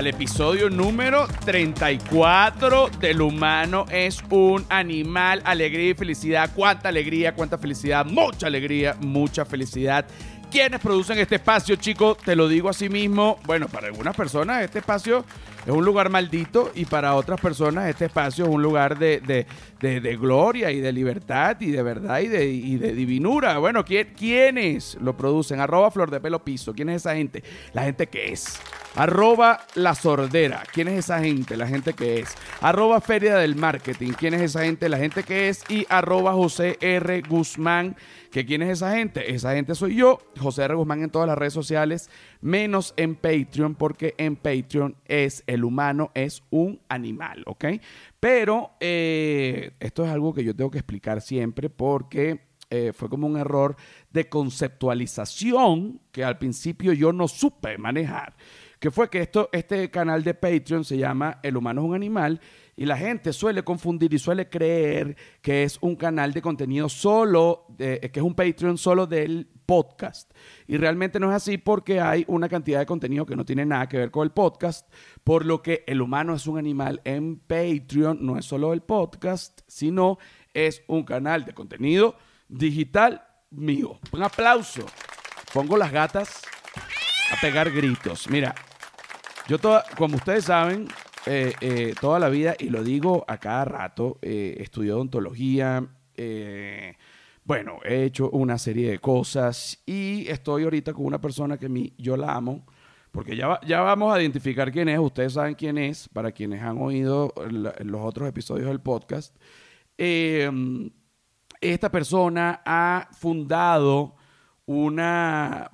Al episodio número 34 del humano es un animal, alegría y felicidad. Cuánta alegría, cuánta felicidad, mucha alegría, mucha felicidad. ¿Quiénes producen este espacio, chicos? Te lo digo así mismo. Bueno, para algunas personas este espacio es un lugar maldito y para otras personas este espacio es un lugar de, de- de- gloria y de libertad y de verdad y de, y de divinura. Bueno, ¿quién- ¿quiénes lo producen? Arroba Flor de Pelo Piso. ¿Quién es esa gente? La gente que es. Arroba La Sordera. ¿Quién es esa gente? La gente que es. Arroba Feria del Marketing. ¿Quién es esa gente? La gente que es. Y arroba José R. Guzmán. ¿Que quién es esa gente? Esa gente soy yo, José R. Guzmán en todas las redes sociales, menos en Patreon, porque en Patreon es el humano, es un animal, ¿ok? Pero eh, esto es algo que yo tengo que explicar siempre porque eh, fue como un error de conceptualización que al principio yo no supe manejar. Que fue que esto, este canal de Patreon se llama El humano es un animal y la gente suele confundir y suele creer que es un canal de contenido solo, de- que es un Patreon solo del podcast. Y realmente no es así porque hay una cantidad de contenido que no tiene nada que ver con el podcast, por lo que el humano es un animal en Patreon, no es solo el podcast, sino es un canal de contenido digital mío. Un aplauso. Pongo las gatas a pegar gritos. Mira, yo toda, como ustedes saben, eh, eh, toda la vida, y lo digo a cada rato, eh, estudié odontología, eh, bueno, he hecho una serie de cosas y estoy ahorita con una persona que mi, yo la amo, porque ya, ya vamos a identificar quién es, ustedes saben quién es, para quienes han oído los otros episodios del podcast. Esta persona ha fundado una...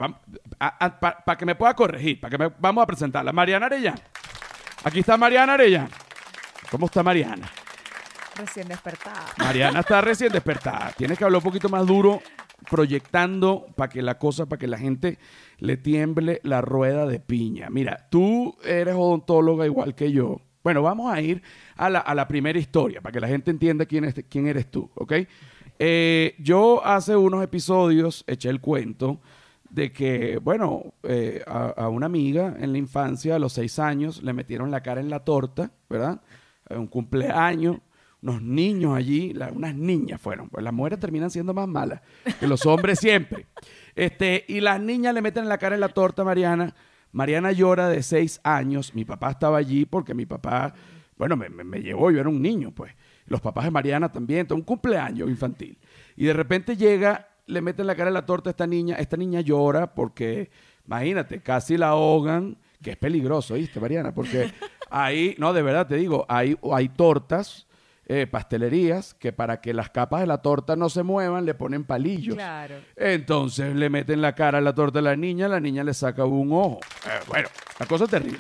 Para que me pueda corregir, para que me, vamos a presentarla. Mariana Arellán. Aquí está Mariana Arellán. ¿Cómo está Mariana? Recién despertada. Mariana está recién despertada. Tienes que hablar un poquito más duro, proyectando para que la cosa, para que la gente le tiemble la rueda de piña. Mira, tú eres odontóloga igual que yo. Bueno, vamos a ir a la, a la primera historia para que la gente entienda quién, es, quién eres tú, ¿ok? Eh, yo hace unos episodios eché el cuento de que, bueno, eh, a, una amiga en la infancia, a los seis años, le metieron la cara en la torta, ¿verdad? Eh, Un cumpleaños, unos niños allí, unas niñas fueron, pues las mujeres terminan siendo más malas que los hombres siempre. Este, y las niñas le meten la cara en la torta a Mariana. Mariana llora de seis años. Mi papá estaba allí porque mi papá, bueno, me, me- me llevó, yo era un niño, pues. Los papás de Mariana también, un cumpleaños infantil. Y de repente llega, le meten la cara en la torta a esta niña. Esta niña llora porque, imagínate, casi la ahogan, que es peligroso, ¿viste, Mariana? Porque ahí, no, de verdad te digo, hay, hay tortas, eh, pastelerías, que para que las capas de la torta no se muevan, le ponen palillos. Claro. Entonces le meten la cara a la torta a la niña, la niña le saca un ojo. Eh, bueno, la cosa es terrible.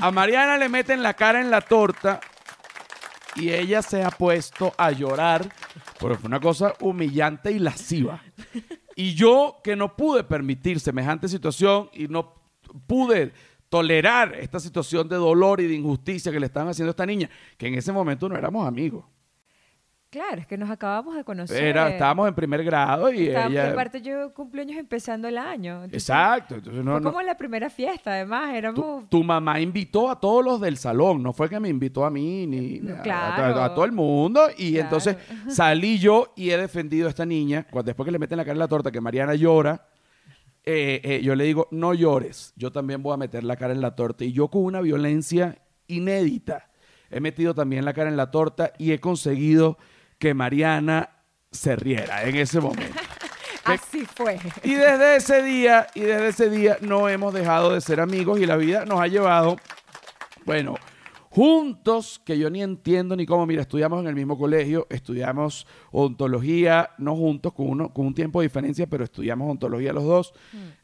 A Mariana le meten la cara en la torta y ella se ha puesto a llorar porque fue una cosa humillante y lasciva. Y yo que no pude permitir semejante situación y no pude tolerar esta situación de dolor y de injusticia que le estaban haciendo a esta niña, que en ese momento no éramos amigos. Claro, es que nos acabamos de conocer. Era, estábamos en primer grado y Estábamos- ella... Aparte, yo cumpleaños empezando el año. entonces, Exacto. Entonces no, Fue no- como la primera fiesta, además. Éramos. tu, tu mamá invitó a todos los del salón, no fue que me invitó a mí ni a- a, Claro. a todo el mundo. Y Claro. entonces salí yo y he defendido a esta niña. Cuando, después que le meten la cara en la torta, que Mariana llora, eh, eh, yo le digo, no llores, yo también voy a meter la cara en la torta. Y yo con una violencia inédita he metido también la cara en la torta y he conseguido que Mariana se riera en ese momento. Así fue. Y desde ese día, y desde ese día no hemos dejado de ser amigos y la vida nos ha llevado, bueno, juntos, que yo ni entiendo ni cómo, mira, estudiamos en el mismo colegio, estudiamos odontología, no juntos, con, uno, con un tiempo de diferencia, pero estudiamos odontología los dos.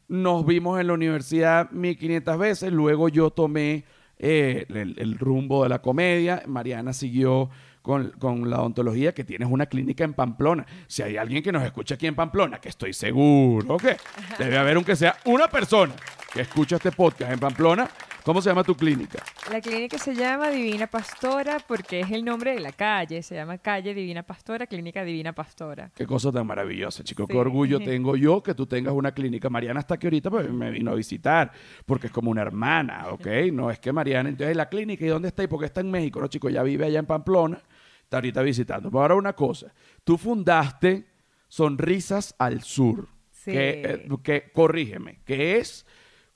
Nos vimos en la universidad 1500 veces, luego yo tomé eh, el, el rumbo de la comedia, Mariana siguió con, con la odontología, que tienes una clínica en Pamplona. Si hay alguien que nos escucha aquí en Pamplona, que estoy seguro que debe haber aunque sea una persona que escucha este podcast en Pamplona, ¿Cómo se llama tu clínica? La clínica se llama Divina Pastora porque es el nombre de la calle. Se llama Calle Divina Pastora, Clínica Divina Pastora. Qué cosa tan maravillosa, chico. Qué orgullo tengo yo que tú tengas una clínica. Mariana está aquí ahorita pues, me vino a visitar porque es como una hermana, ¿ok? No es que Mariana, entonces la clínica, ¿y dónde está? ¿Y por qué está en México? No, chico, ya vive allá en Pamplona, está ahorita visitando. Pero ahora una cosa, tú fundaste Sonrisas al Sur, Sí. que, eh, que, corrígeme, que es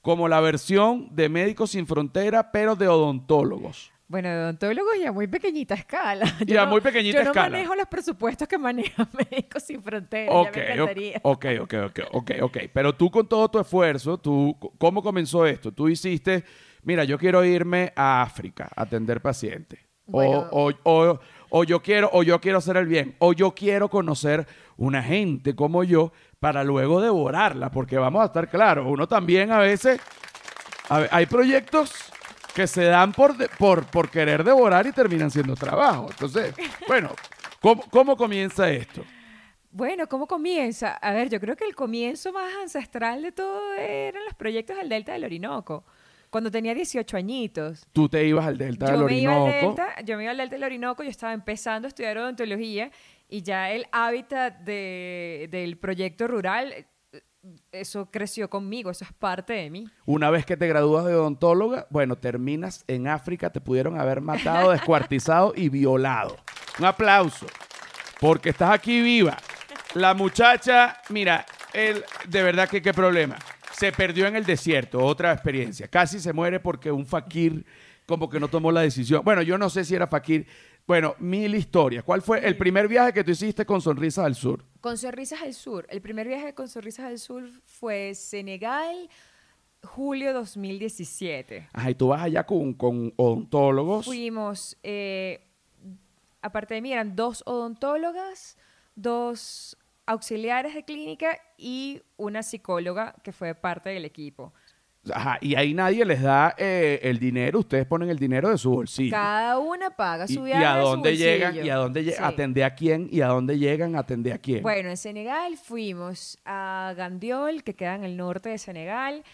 como la versión de Médicos Sin Frontera, pero de odontólogos. Bueno, de odontólogos ya muy pequeñita escala. Ya muy pequeñita yo no escala. manejo los presupuestos que maneja Médicos Sin Fronteras. Ok, ya me encantaría. ok, ok, ok, ok, ok. Pero tú con todo tu esfuerzo, tú, ¿cómo comenzó esto? Tú hiciste, mira, yo quiero irme a África a atender pacientes. O- Bueno. O, o- o yo quiero, o yo quiero hacer el bien, o yo quiero conocer una gente como yo para luego devorarla, porque vamos a estar claros, uno también a veces, a hay proyectos que se dan por, de- por, por querer devorar y terminan siendo trabajo. Entonces, bueno, ¿cómo, cómo comienza esto? Bueno, ¿cómo comienza? A ver, yo creo que el comienzo más ancestral de todo eran los proyectos del Delta del Orinoco. Cuando tenía 18 añitos. Tú te ibas al Delta del Yo me, iba al Orinoco. Delta, yo me iba al Delta del Orinoco, yo estaba empezando a estudiar odontología y ya el hábitat de- del proyecto rural, eh, eso creció conmigo, eso es parte de mí. Una vez que te gradúas de odontóloga, bueno, terminas en África, te pudieron haber matado, descuartizado y violado. Un aplauso, porque estás aquí viva. La muchacha, mira, él, de verdad que qué problema. Se perdió en el desierto, otra experiencia. Casi se muere porque un fakir como que no tomó la decisión. Bueno, yo no sé si era fakir. Bueno, mil historias. ¿Cuál fue el primer viaje que tú hiciste con Sonrisas al Sur? Con Sonrisas al Sur, el primer viaje con Sonrisas al Sur fue Senegal, julio 2017. Ajá, y tú vas allá con, con odontólogos. Fuimos, eh, aparte de mí, eran dos odontólogas, dos auxiliares de clínica y una psicóloga que fue parte del equipo. Ajá, y ahí nadie les da eh, el dinero, ustedes ponen el dinero de su bolsillo. Cada una paga Y, su y viaje. a de su dónde llegan, y a dónde Sí. a quién, y a dónde llegan, atende a quién. Bueno, en Senegal fuimos a Gandiol, que queda en el norte de Senegal.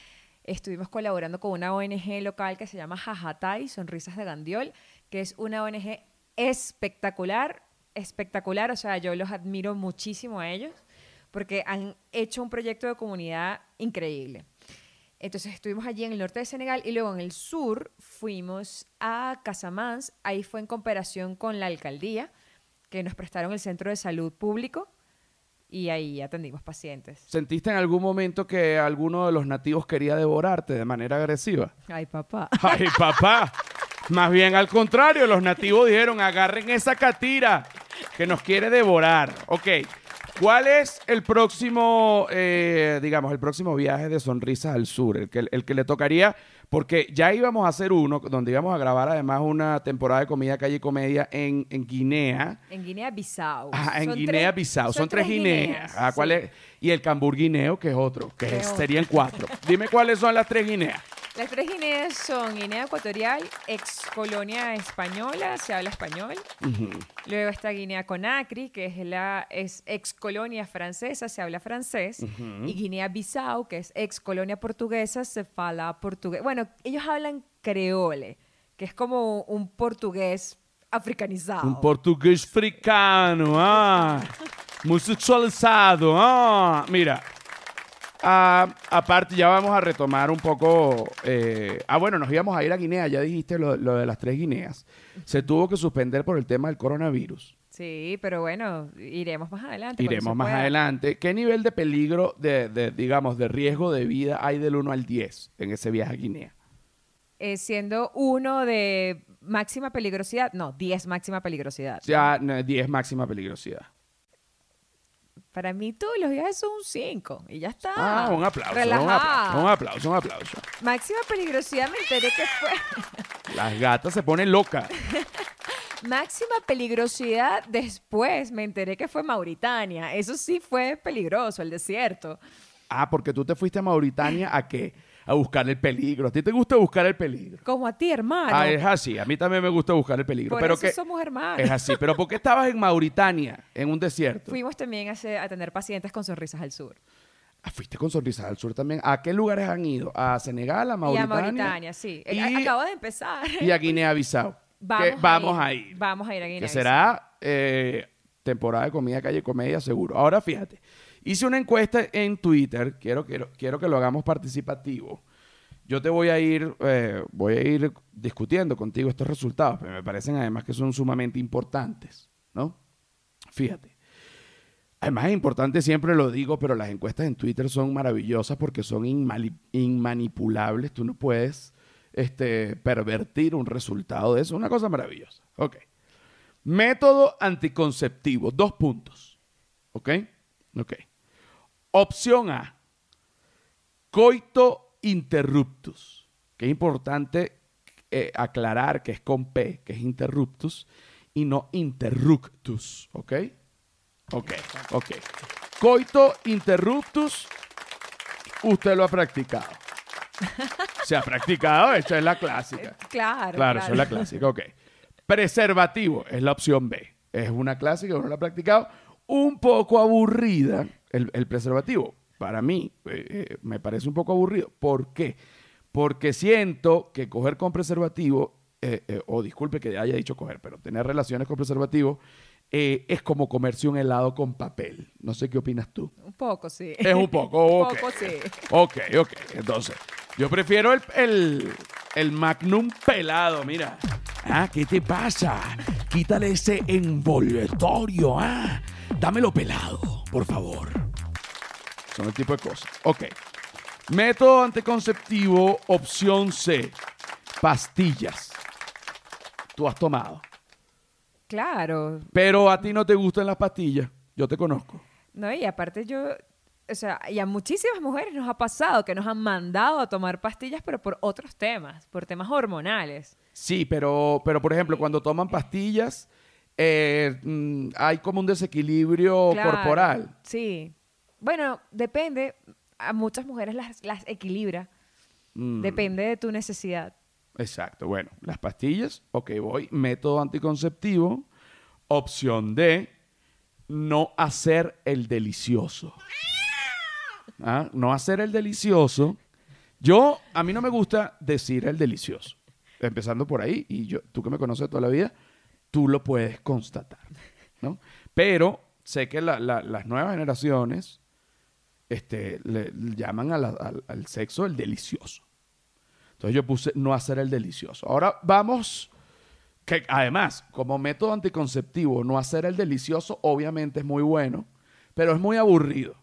Estuvimos colaborando con una ONG local que se llama Jajatai, Sonrisas de Gandiol, que es una ONG espectacular, espectacular. O sea, yo los admiro muchísimo a ellos porque han hecho un proyecto de comunidad increíble. Entonces estuvimos allí en el norte de Senegal y luego en el sur fuimos a Casamance. Ahí fue en cooperación con la alcaldía, que nos prestaron el centro de salud público y ahí atendimos pacientes. ¿Sentiste en algún momento que alguno de los nativos quería devorarte de manera agresiva? Ay, papá. Ay, papá. Más bien al contrario, los nativos dijeron, agarren esa catira que nos quiere devorar. Ok, ¿cuál es el próximo, eh, digamos, el próximo viaje de Sonrisas al Sur? El que, el que le tocaría, porque ya íbamos a hacer uno donde íbamos a grabar además una temporada de comida, calle y comedia en, en Guinea. En Guinea-Bissau. Ajá, en Guinea-Bissau. Son, tres Guineas. Ah, ¿cuál sí. es? Y el cambur guineo, que es otro, que es- serían cuatro. Dime cuáles son las tres Guineas. Las tres Guineas son Guinea Ecuatorial, ex colonia española, se habla español. Ujú. Luego está Guinea Conakry, que es la es ex colonia francesa, se habla francés. Y Guinea-Bissau, que es ex colonia portuguesa, se habla portugués. Bueno, ellos hablan creole, que es como un portugués africanizado. Un portugués africano, ah, muy sexualizado, ah. Mira, ah, aparte ya vamos a retomar un poco, eh, ah, bueno, nos íbamos a ir a Guinea, ya dijiste lo, lo de las tres Guineas. Se tuvo que suspender por el tema del coronavirus. Sí, pero bueno, iremos más adelante. cuando Iremos se más pueda. adelante. ¿Qué nivel de peligro, de, de, digamos, de riesgo de vida hay del 1 al 10 en ese viaje a Guinea? Eh, siendo uno de máxima peligrosidad, no, 10 máxima peligrosidad. Ya no, 10 máxima peligrosidad. Para mí todos los viajes son un 5 y ya está. Ah, un aplauso, un Relajada. aplauso, un aplauso, un aplauso. Máxima peligrosidad me enteré que fue. Las gatas se ponen locas. Máxima peligrosidad después me enteré que fue Mauritania. Eso sí fue peligroso, el desierto. Ah, porque tú te fuiste a Mauritania a qué? A buscar el peligro. ¿A ti te gusta buscar el peligro? Como a ti, hermano. Ah, es así. A mí también me gusta buscar el peligro. Por pero eso que somos hermanos. es así. Pero ¿por qué estabas en Mauritania, en un desierto? Fuimos también a, hacer- a tener pacientes con sonrisas al sur. Ah, fuiste con Sonrisas del Sur también. ¿A qué lugares han ido? ¿A Senegal, a Mauritania? Y a Mauritania, sí. Eh, Y- Acabo de empezar. Y a Guinea-Bissau. Vamos, Que vamos a a ir. Vamos a ir a Que Guinea. será eh, temporada de comida, calle comedia, seguro. Ahora fíjate, hice una encuesta en Twitter, quiero, quiero, quiero que lo hagamos participativo. Yo te voy a ir, eh, voy a ir discutiendo contigo estos resultados, pero me parecen además que son sumamente importantes, ¿no? Fíjate. Además es importante, siempre lo digo, pero las encuestas en Twitter son maravillosas porque son inmanipulables. Tú no puedes este, pervertir un resultado de eso. Una cosa maravillosa. Ok. Método anticonceptivo. Dos puntos. ¿Ok? Ok. Opción A. Coito interruptus. Que es importante eh, aclarar que es con P, que es interruptus, y no interruptus. ¿Ok? Ok, ok. Coito interruptus, usted lo ha practicado. Se ha practicado, esta es la clásica. Claro. Claro, eso es la clásica, ok. Preservativo es la opción B. Es una clásica, uno la ha practicado. Un poco aburrida el, el preservativo. Para mí, eh, eh, me parece un poco aburrido. ¿Por qué? Porque siento que coger con preservativo, eh, eh, o disculpe que haya dicho coger, pero tener relaciones con preservativo eh, es como comerse un helado con papel. No sé qué opinas tú. Un poco, sí. Es un poco, Un ok. poco, sí. Ok, ok. Entonces, yo prefiero el, el, el Magnum pelado, mira. Ah, ¿qué te pasa? Quítale ese envoltorio, ah. Dámelo pelado, por favor. Son el tipo de cosas. Ok. Método anticonceptivo, opción C. Pastillas. Tú has tomado. Claro. Pero a ti no te gustan las pastillas. Yo te conozco. No, y aparte yo, o sea, y a muchísimas mujeres nos ha pasado que nos han mandado a tomar pastillas, pero por otros temas, por temas hormonales. Sí, pero, pero por ejemplo, cuando toman pastillas, eh, mm, hay como un desequilibrio Claro, corporal. Sí. Bueno, depende. A muchas mujeres las, las equilibra. Mm, Depende de tu necesidad. Exacto. Bueno, las pastillas, ok, voy. Método anticonceptivo. Opción D, no hacer el delicioso. Ah, No hacer el delicioso. Yo, a mí no me gusta decir el delicioso. Empezando por ahí, y yo, tú que me conoces toda la vida, tú lo puedes constatar, ¿no? Pero sé que la- la- las nuevas generaciones este, le, le llaman a la- al, al sexo el delicioso. Entonces yo puse no hacer el delicioso. Ahora vamos, que además, como método anticonceptivo, no hacer el delicioso obviamente es muy bueno, pero es muy aburrido.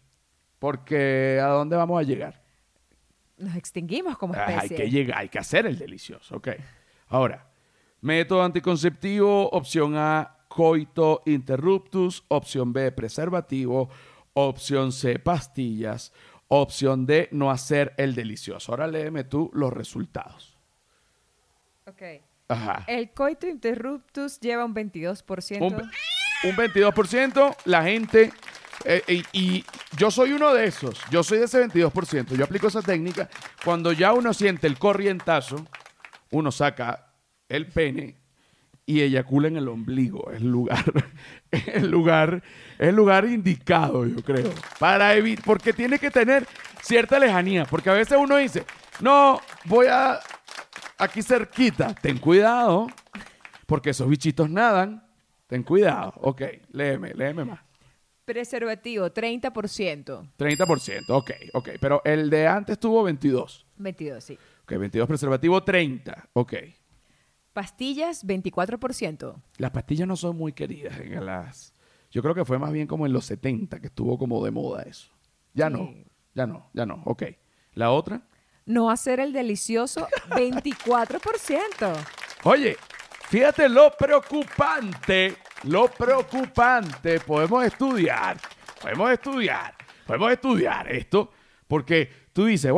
Porque ¿a dónde vamos a llegar? Nos extinguimos como Ah, hay especie. que llegar, hay que hacer el delicioso, ok. Ahora, método anticonceptivo, opción A, coito interruptus, opción B, preservativo, opción C, pastillas, opción D, no hacer el delicioso. Ahora léeme tú los resultados. Ok. Ajá. El coito interruptus lleva un 22%. Un, un 22%, la gente, eh, y, y yo soy uno de esos, yo soy de ese 22%, yo aplico esa técnica, cuando ya uno siente el corrientazo, uno saca el pene y eyacula en el ombligo, es el lugar, el lugar, el lugar indicado, yo creo, para evitar, porque tiene que tener cierta lejanía, porque a veces uno dice, no, voy a aquí cerquita, ten cuidado, porque esos bichitos nadan. Ten cuidado. Ok, léeme, léeme más. Preservativo, 30%. 30%, ok, ok. Pero el de antes tuvo 22. 22, sí. Ok, 22 preservativo, 30. Ok. Pastillas, 24%. Las pastillas no son muy queridas en las... Yo creo que fue más bien como en los 70 que estuvo como de moda eso. Ya no, ya no, ya no. Ok. La otra. No hacer el delicioso, 24%. Oye, fíjate lo preocupante, lo preocupante. Podemos estudiar, podemos estudiar, podemos estudiar esto, porque tú dices,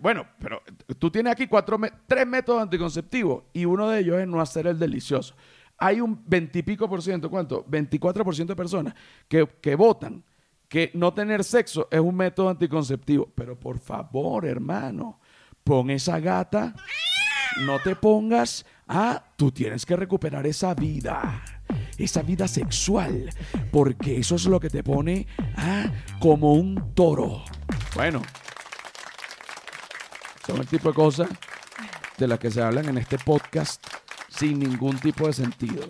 bueno, pero tú tienes aquí cuatro, tres métodos anticonceptivos y uno de ellos es no hacer el delicioso. Hay un veintipico por ciento, ¿cuánto? 24 por ciento de personas que, que votan que no tener sexo es un método anticonceptivo. Pero por favor, hermano, pon esa gata no te pongas, ah, tú tienes que recuperar esa vida, esa vida sexual, porque eso es lo que te pone, ah, como un toro. Bueno, son el tipo de cosas de las que se hablan en este podcast sin ningún tipo de sentido.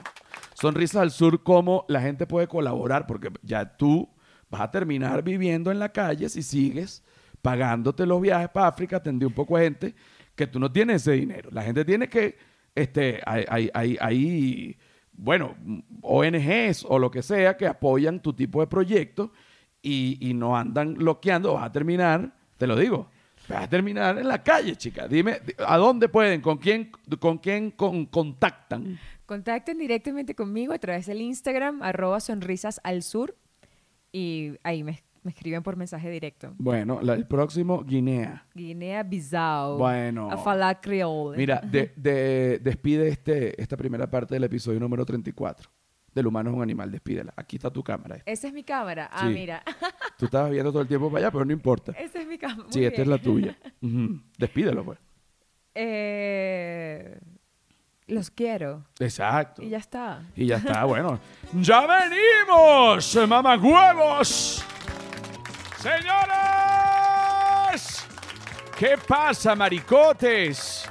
Sonrisas al Sur, cómo la gente puede colaborar, porque ya tú vas a terminar viviendo en la calle si sigues pagándote los viajes para África, atendí un poco de gente que tú no tienes ese dinero. La gente tiene que, este, hay, hay, hay, bueno, ONGs o lo que sea que apoyan tu tipo de proyecto y, y no andan bloqueando, vas a terminar, te lo digo, vas a terminar en la calle, chica. Dime, ¿a dónde pueden? ¿Con quién, con quién con- contactan? Contacten directamente conmigo a través del Instagram, arroba sonrisas al sur, y ahí me, me escriben por mensaje directo. Bueno, la- el próximo, Guinea. Guinea-Bissau. Bueno. A falar creole. Mira, de- de- despide este, esta primera parte del episodio número 34. Del humano es un animal, despídela. Aquí está tu cámara. Esa es mi cámara. Ah, Sí. mira. Tú estabas viendo todo el tiempo para allá, pero no importa. Esa es mi cámara. Sí, Muy esta es la tuya. Despídelo, pues. Eh, los quiero. Exacto. Y ya está. Y ya está, bueno. ¡Ya venimos, mamagüevos! ¡Señores! ¿Qué pasa, maricotes?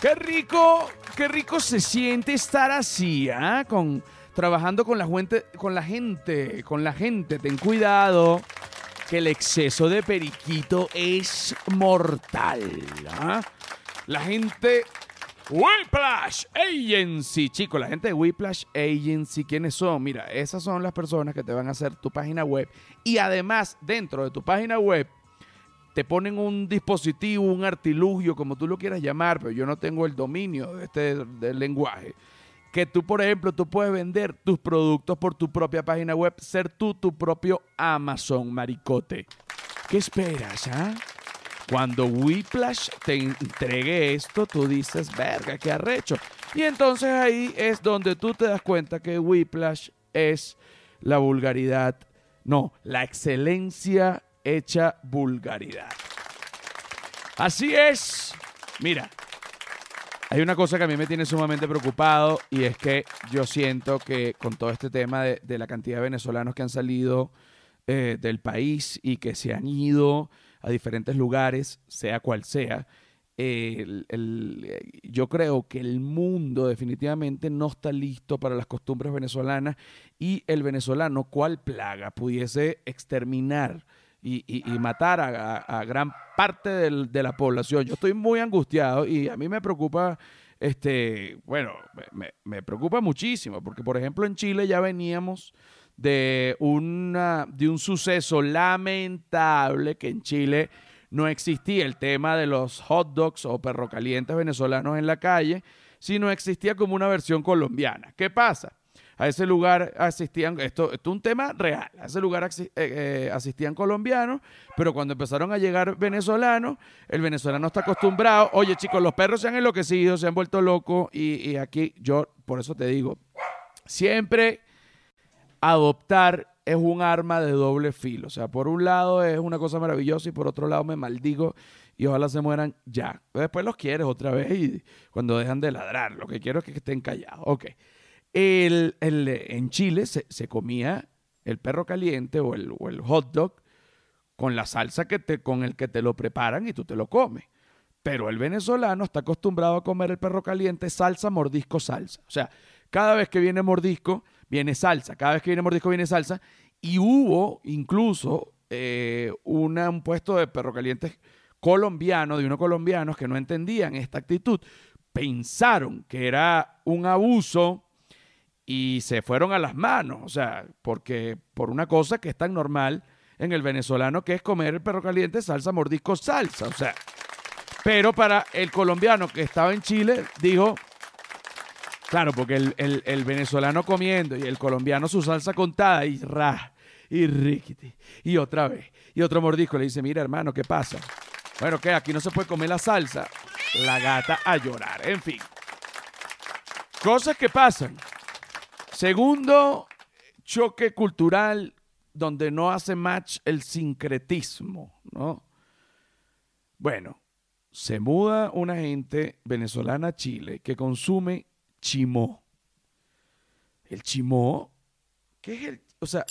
Qué rico, qué rico se siente estar así, ¿ah? Con, trabajando con la, gente, con la gente, con la gente. Ten cuidado, que el exceso de periquito es mortal, ¿ah? La gente Whiplash Agency, chicos, la gente de Whiplash Agency, ¿quiénes son? Mira, esas son las personas que te van a hacer tu página web y además dentro de tu página web te ponen un dispositivo, un artilugio, como tú lo quieras llamar, pero yo no tengo el dominio de este del lenguaje. Que tú, por ejemplo, tú puedes vender tus productos por tu propia página web, ser tú tu propio Amazon, maricote. ¿Qué esperas, ah? Cuando Whiplash te entregue esto, tú dices, verga, qué arrecho. Y entonces ahí es donde tú te das cuenta que Whiplash es la vulgaridad, no, la excelencia hecha vulgaridad. Así es. Mira, hay una cosa que a mí me tiene sumamente preocupado y es que yo siento que con todo este tema de, la cantidad de venezolanos que han salido eh, del país y que se han ido a diferentes lugares, sea cual sea, eh, eh, yo creo que el mundo definitivamente no está listo para las costumbres venezolanas y el venezolano, cual plaga, pudiese exterminar y, matar a, gran parte de la población. Yo estoy muy angustiado y a mí me preocupa, este, bueno, me preocupa muchísimo, porque por ejemplo en Chile ya veníamos de, una, de un suceso lamentable que en Chile no existía el tema de los hot dogs o perro calientes venezolanos en la calle, sino existía como una versión colombiana. ¿Qué pasa? A ese lugar asistían, esto, esto es un tema real, a ese lugar eh, eh, asistían colombianos, pero cuando empezaron a llegar venezolanos, el venezolano está acostumbrado, oye chicos, los perros se han enloquecido, se han vuelto locos y aquí yo, por eso te digo, siempre adoptar es un arma de doble filo. O sea, por un lado es una cosa maravillosa y por otro lado me maldigo y ojalá se mueran ya. Después los quieres otra vez y cuando dejan de ladrar. Lo que quiero es que estén callados. Ok. El, el- en Chile se, se comía el perro caliente o el, o el hot dog con la salsa que te, con el que te lo preparan y tú te lo comes. Pero el venezolano está acostumbrado a comer el perro caliente salsa, mordisco, salsa. O sea, cada vez que viene mordisco, viene salsa. Cada vez que viene mordisco, viene salsa. Y hubo incluso eh, un puesto de perro caliente colombiano, de unos colombianos que no entendían esta actitud. Pensaron que era un abuso y se fueron a las manos. O sea, porque por una cosa que es tan normal en el venezolano que es comer el perro caliente, salsa, mordisco, salsa. O sea, pero para el colombiano que estaba en Chile, dijo, claro, porque el, el- el venezolano comiendo y el colombiano su salsa contada y ra, y riquiti, y otra vez, y otro mordisco le dice, mira hermano, ¿qué pasa? Bueno, ¿qué? Aquí no se puede comer la salsa. La gata a llorar, en fin. Cosas que pasan. Segundo, choque cultural donde no hace match el sincretismo, ¿no? Bueno, se muda una gente venezolana a Chile que consume chimó. El chimó, ¿qué es el? O sea,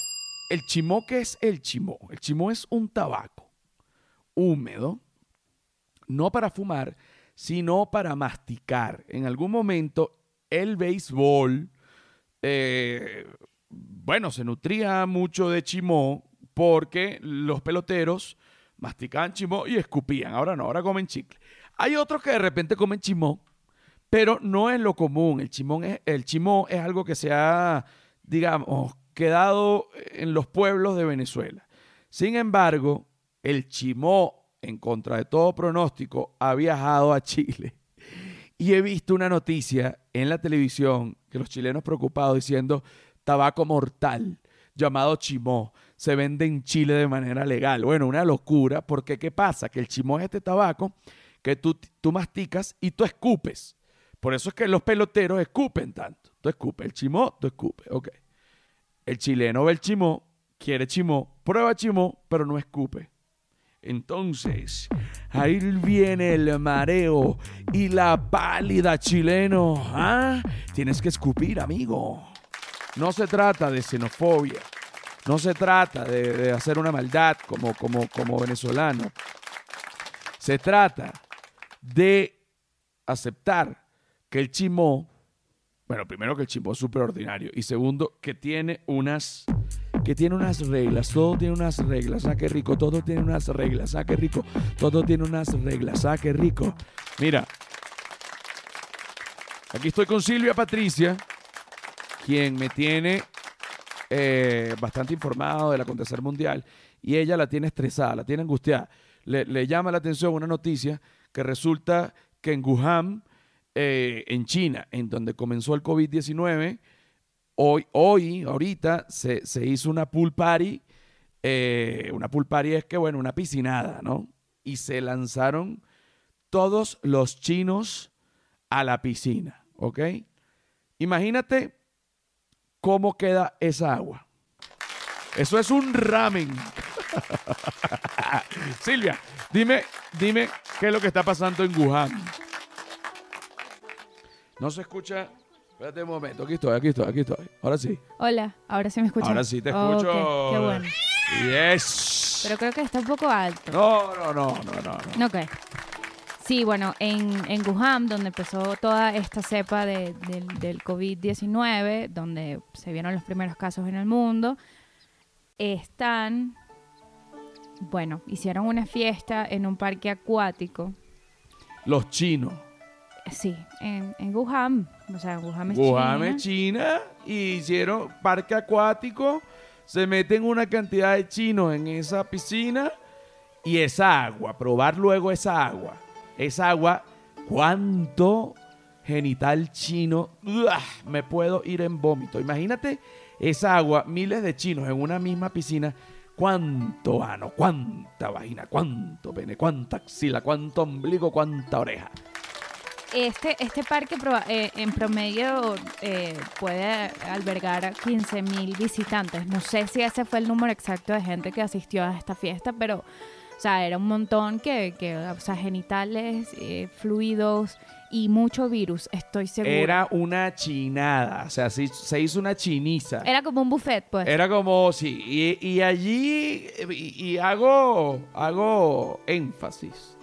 el chimó, ¿qué es el chimó? El chimó es un tabaco. húmedo, no para fumar, sino para masticar. En algún momento el béisbol, eh, bueno, se nutría mucho de chimó porque los peloteros masticaban chimó y escupían. Ahora no, ahora comen chicle. Hay otros que de repente comen chimó, pero no es lo común. El, chimón es, el chimó es algo que se ha, digamos, quedado en los pueblos de Venezuela. Sin embargo, el chimó, en contra de todo pronóstico, ha viajado a Chile. Y he visto una noticia en la televisión que los chilenos preocupados diciendo tabaco mortal llamado chimó se vende en Chile de manera legal. Bueno, una locura porque ¿qué pasa? Que el chimó es este tabaco que tú, tú masticas y tú escupes. Por eso es que los peloteros escupen tanto. Tú escupes el chimó, tú escupes. Ok. El chileno ve el chimó, quiere chimó, prueba chimó, pero no escupe. Entonces, ahí viene el mareo y la pálida chileno. ¿Ah? Tienes que escupir, amigo. No se trata de xenofobia. No se trata de, hacer una maldad como, como, como venezolano. Se trata de aceptar que el chimó, bueno, primero que el chimó es súper ordinario y segundo que tiene unas que tiene unas reglas, todo tiene unas reglas, ah, qué rico, todo tiene unas reglas, ah, qué rico, todo tiene unas reglas, ah, qué rico. Mira, aquí estoy con Silvia Patricia, quien me tiene eh, bastante informado del acontecer mundial y ella la tiene estresada, la tiene angustiada. Le, le llama la atención una noticia que resulta que en Wuhan, eh, en China, en donde comenzó el COVID-19, Hoy, hoy ahorita, se, hizo una pool party. Eh, una pool party es que, bueno, una piscinada, ¿no? Y se lanzaron todos los chinos a la piscina, ¿ok? Imagínate cómo queda esa agua. Eso es un ramen. Silvia, dime, dime qué es lo que está pasando en Wuhan. No se escucha Espérate un momento, aquí estoy, aquí estoy, aquí estoy. Ahora sí. Hola, ahora sí me escuchas. Ahora sí te escucho. qué bueno. Yes. Pero creo que está un poco alto. No, no, no, no, no. no. Ok. Sí, bueno, en, en Wuhan, donde empezó toda esta cepa de, del COVID-19, donde se vieron los primeros casos en el mundo, están, bueno, hicieron una fiesta en un parque acuático. Los chinos. Sí, en, en Wuhan. O sea, Wuhan es Wuhan China. es China y hicieron parque acuático. Se meten una cantidad de chinos en esa piscina y esa agua, probar luego esa agua. Esa agua, ¿cuánto genital chino? Me puedo ir en vómito. Imagínate esa agua, miles de chinos en una misma piscina. ¿Cuánto ano? ¿Cuánta vagina? ¿Cuánto pene? ¿Cuánta axila? ¿Cuánto ombligo? ¿Cuánta oreja? Este, este parque eh, en promedio eh, puede albergar 15 mil visitantes. No sé si ese fue el número exacto de gente que asistió a esta fiesta, pero o sea, era un montón que, que o sea, genitales, eh, fluidos y mucho virus, estoy seguro. Era una chinada, o sea, se, se hizo una chiniza. Era como un buffet, pues. Era como, sí, y, y allí, y, y hago, hago énfasis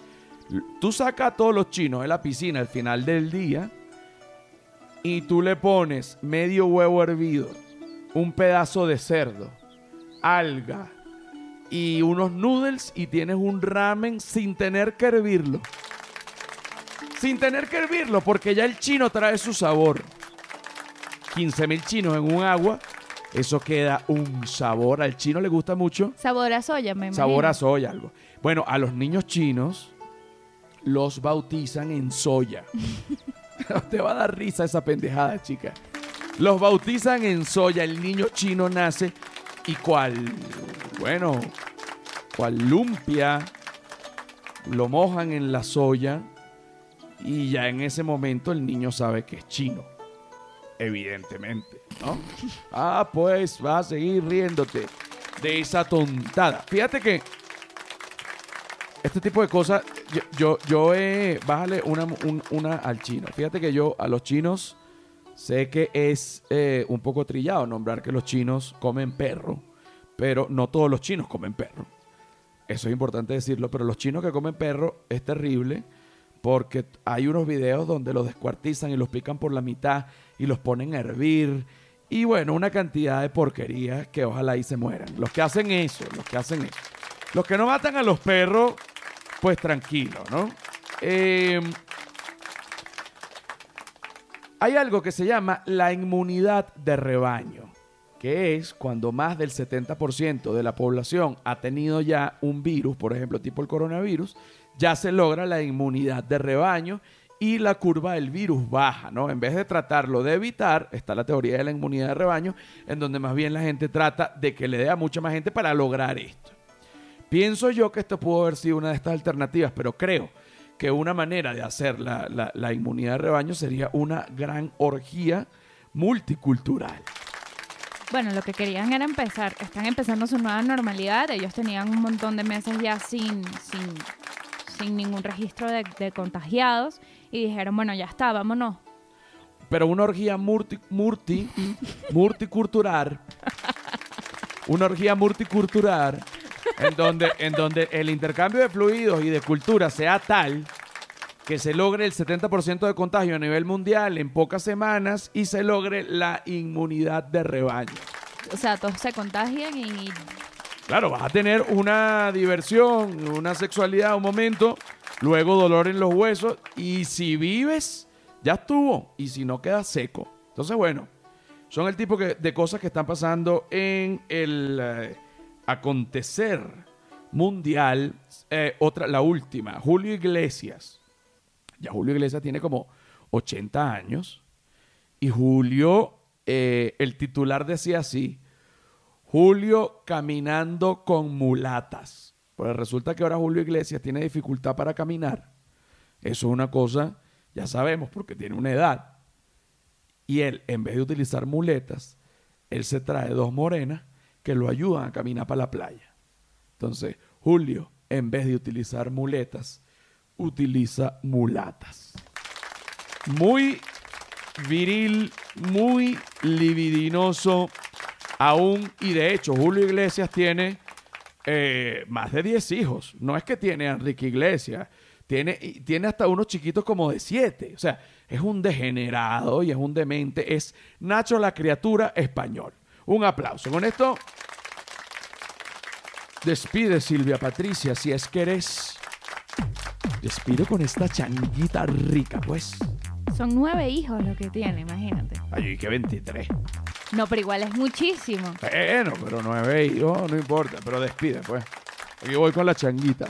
Tú sacas a todos los chinos de la piscina al final del día y tú le pones medio huevo hervido, un pedazo de cerdo, alga y unos noodles y tienes un ramen sin tener que hervirlo. Sin tener que hervirlo porque ya el chino trae su sabor. 15 mil chinos en un agua eso queda un sabor. Al chino le gusta mucho. Sabor a soya, me imagino. Sabor a soya, algo. Bueno, a los niños chinos los bautizan en soya. Te va a dar risa esa pendejada, chica. Los bautizan en soya. El niño chino nace y cual, bueno, cual lumpia, lo mojan en la soya y ya en ese momento el niño sabe que es chino. Evidentemente, ¿no? Ah, pues va a seguir riéndote de esa tontada. Fíjate que este tipo de cosas yo, yo, eh, bájale una, una al chino. Fíjate que yo a los chinos sé que es eh, un poco trillado nombrar que los chinos comen perro, pero no todos los chinos comen perro. eso es importante decirlo, pero los chinos que comen perro es terrible porque hay unos videos donde los descuartizan y los pican por la mitad y los ponen a hervir. Y bueno, una cantidad de porquerías que ojalá ahí se mueran. Los que hacen eso, los que hacen eso. Los que no matan a los perros, pues tranquilo, ¿no? Eh, hay algo que se llama la inmunidad de rebaño, que es cuando más del 70% de la población ha tenido ya un virus, por ejemplo, tipo el coronavirus, ya se logra la inmunidad de rebaño y la curva del virus baja, ¿no? En vez de tratarlo de evitar, está la teoría de la inmunidad de rebaño, en donde más bien la gente trata de que le dé a mucha más gente para lograr esto. Pienso yo que esto pudo haber sido una de estas alternativas, pero creo que una manera de hacer la, inmunidad de rebaño sería una gran orgía multicultural. Bueno, lo que querían era empezar, están empezando su nueva normalidad, ellos tenían un montón de meses ya sin, sin, sin ningún registro de, contagiados y dijeron, bueno, ya está, vámonos. Pero una orgía multi, multi, multicultural, una orgía multicultural en donde, en donde el intercambio de fluidos y de cultura sea tal que se logre el 70% de contagio a nivel mundial en pocas semanas y se logre la inmunidad de rebaño. O sea, todos se contagian y... Claro, vas a tener una diversión, una sexualidad, un momento, luego dolor en los huesos y si vives, ya estuvo y si no, queda seco. Entonces, bueno, son el tipo de cosas que están pasando en el... Acontecer mundial, eh, otra, la última, Julio Iglesias. Ya Julio Iglesias tiene como 80 años. Y Julio, eh, el titular decía así, Julio caminando con mulatas. Pues resulta que ahora Julio Iglesias tiene dificultad para caminar. Eso es una cosa, ya sabemos, porque tiene una edad. Y él, en vez de utilizar muletas, él se trae dos morenas que lo ayudan a caminar para la playa. Entonces, Julio, en vez de utilizar muletas, utiliza mulatas. Muy viril, muy libidinoso aún. Y de hecho, Julio Iglesias tiene eh, más de 10 hijos. No es que tiene a Enrique Iglesias. Tiene, tiene hasta unos chiquitos como de 7. O sea, es un degenerado y es un demente. Es Nacho la criatura español. Un aplauso. Con esto despide Silvia Patricia, si es que eres. Despido con esta changuita rica, pues. Son nueve hijos lo que tiene, imagínate. Ay, que 23. No, pero igual es muchísimo. Bueno, pero nueve hijos, no importa, pero despide, pues. Aquí voy con la changuita.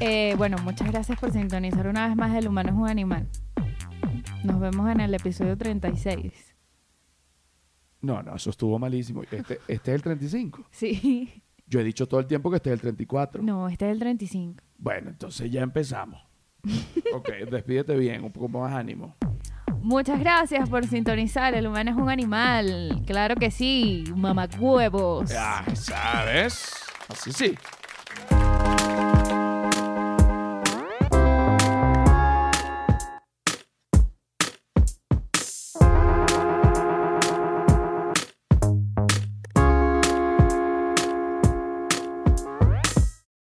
Eh, bueno, muchas gracias por sintonizar una vez más El humano es un animal. Nos vemos en el episodio 36. No, no, eso estuvo malísimo. Este, este es el 35. Sí. Yo he dicho todo el tiempo que este es el 34. No, este es el 35. Bueno, entonces ya empezamos. ok, despídete bien, un poco más ánimo. Muchas gracias por sintonizar. El humano es un animal. Claro que sí, mamacuevos. Ya, ¿sabes? Así sí.